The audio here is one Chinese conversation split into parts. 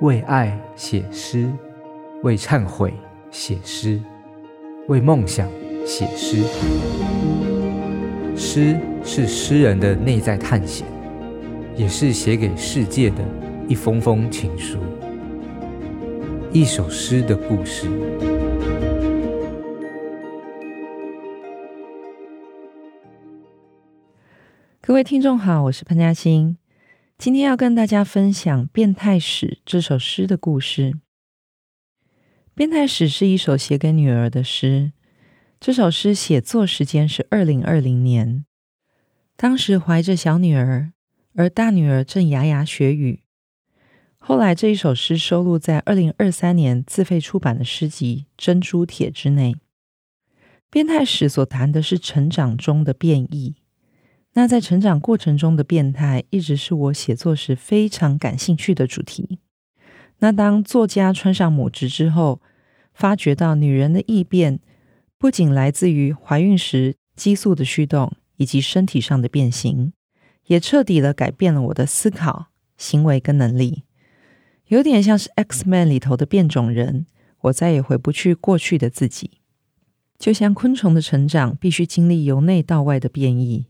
为爱写诗，为忏悔写诗，为梦想写诗。诗是诗人的内在探险，也是写给世界的一封封情书。一首诗的故事。各位听众好，我是潘嘉欣。今天要跟大家分享《变态史》这首诗的故事。《变态史》是一首写给女儿的诗。这首诗写作时间是二零二零年，当时怀着小女儿，而大女儿正牙牙学语。后来这一首诗收录在二零二三年自费出版的诗集《珍珠帖》之内。《变态史》所谈的是成长中的变异。那在成长过程中的变态，一直是我写作时非常感兴趣的主题。那当作家穿上母职之后，发觉到女人的异变，不仅来自于怀孕时激素的驱动，以及身体上的变形，也彻底的改变了我的思考、行为跟能力。有点像是《X Man》里头的变种人，我再也回不去过去的自己。就像昆虫的成长，必须经历由内到外的变异。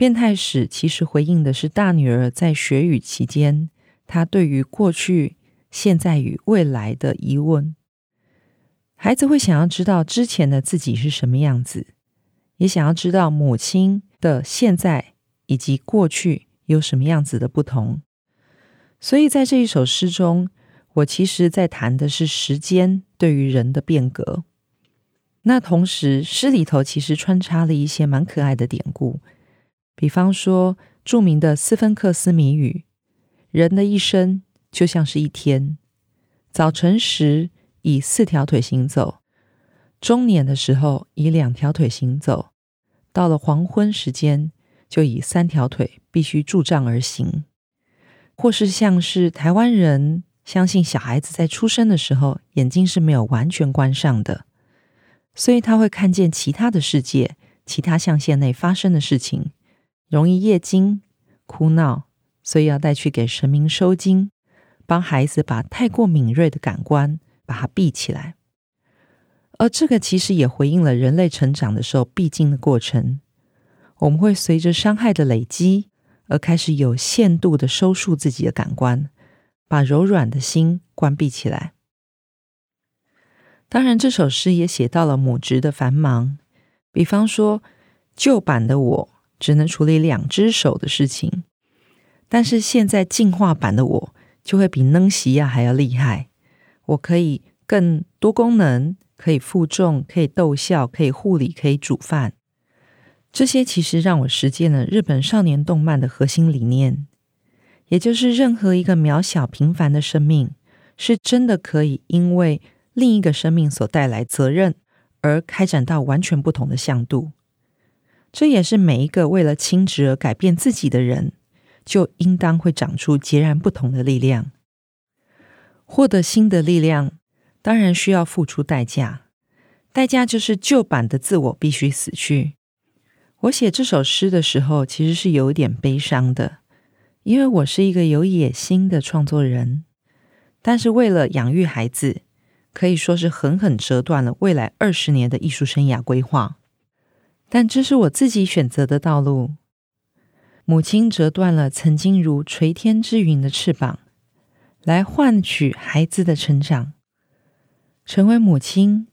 变态史其实回应的是大女儿在学语期间，她对于过去、现在与未来的疑问。孩子会想要知道之前的自己是什么样子，也想要知道母亲的现在以及过去有什么样子的不同。所以在这一首诗中，我其实在谈的是时间对于人的变革。那同时，诗里头其实穿插了一些蛮可爱的典故。比方说，著名的斯芬克斯谜语：人的一生就像是一天，早晨时以四条腿行走，中年的时候以两条腿行走，到了黄昏时间就以三条腿必须拄杖而行。或是像是台湾人相信小孩子在出生的时候眼睛是没有完全关上的，所以他会看见其他的世界，其他象限内发生的事情。容易夜惊、哭闹，所以要带去给神明收惊，帮孩子把太过敏锐的感官把它闭起来。而这个其实也回应了人类成长的时候必经的过程。我们会随着伤害的累积，而开始有限度的收束自己的感官，把柔软的心关闭起来。当然，这首诗也写到了母职的繁忙，比方说旧版的我。只能处理两只手的事情，但是现在进化版的我就会比能西亚还要厉害。我可以更多功能，可以负重，可以逗笑，可以护理，可以煮饭。这些其实让我实践了日本少年动漫的核心理念，也就是任何一个渺小平凡的生命，是真的可以因为另一个生命所带来责任而开展到完全不同的向度。这也是每一个为了亲职而改变自己的人，就应当会长出截然不同的力量。获得新的力量，当然需要付出代价，代价就是旧版的自我必须死去。我写这首诗的时候，其实是有点悲伤的，因为我是一个有野心的创作人，但是为了养育孩子，可以说是狠狠折断了未来二十年的艺术生涯规划。但这是我自己选择的道路。母亲折断了曾经如垂天之云的翅膀，来换取孩子的成长。成为母亲，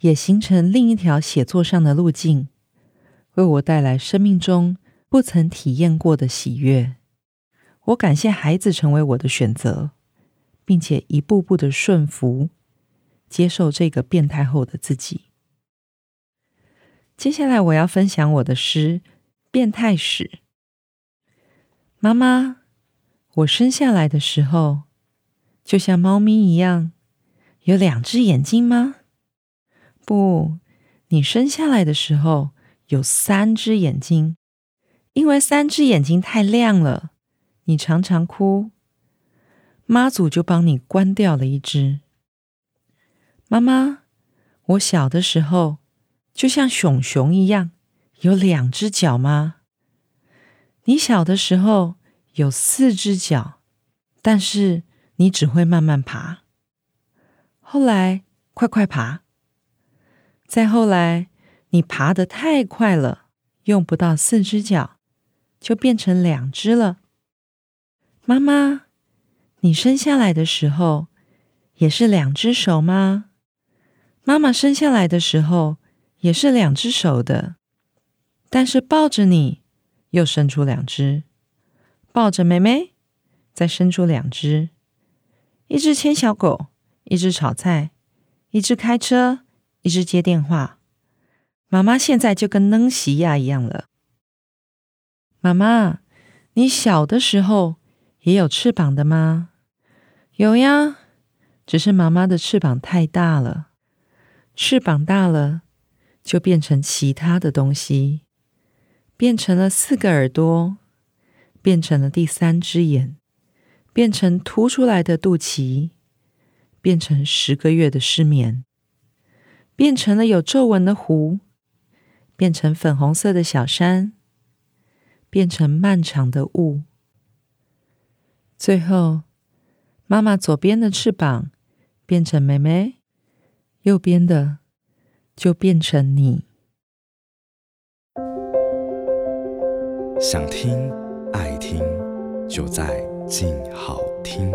也形成另一条写作上的路径，为我带来生命中不曾体验过的喜悦。我感谢孩子成为我的选择，并且一步步的顺服，接受这个变态后的自己。接下来我要分享我的诗《变态史》。妈妈，我生下来的时候，就像猫咪一样，有两只眼睛吗？不，你生下来的时候有三只眼睛，因为三只眼睛太亮了，你常常哭，妈祖就帮你关掉了一只。妈妈，我小的时候。就像熊熊一样，有两只脚吗？你小的时候有四只脚，但是你只会慢慢爬；后来，快快爬；再后来，你爬得太快了，用不到四只脚，就变成两只了。妈妈，你生下来的时候也是两只手吗？妈妈生下来的时候也是两只手的，但是抱着你又伸出两只，抱着妹妹再伸出两只，一只牵小狗，一只炒菜。一只开车，一只接电话。妈妈现在就跟能西亚一样了。妈妈，你小的时候也有翅膀的吗？有呀，只是妈妈的翅膀太大了。翅膀大了，就变成其他的东西，变成了四个耳朵，变成了第三只眼，变成凸出来的肚脐。变成十个月的失眠，变成了有皱纹的湖，变成粉红色的小山，变成漫长的雾。最后，妈妈左边的翅膀变成妹妹，右边的就变成你。想听爱听，就在静好听。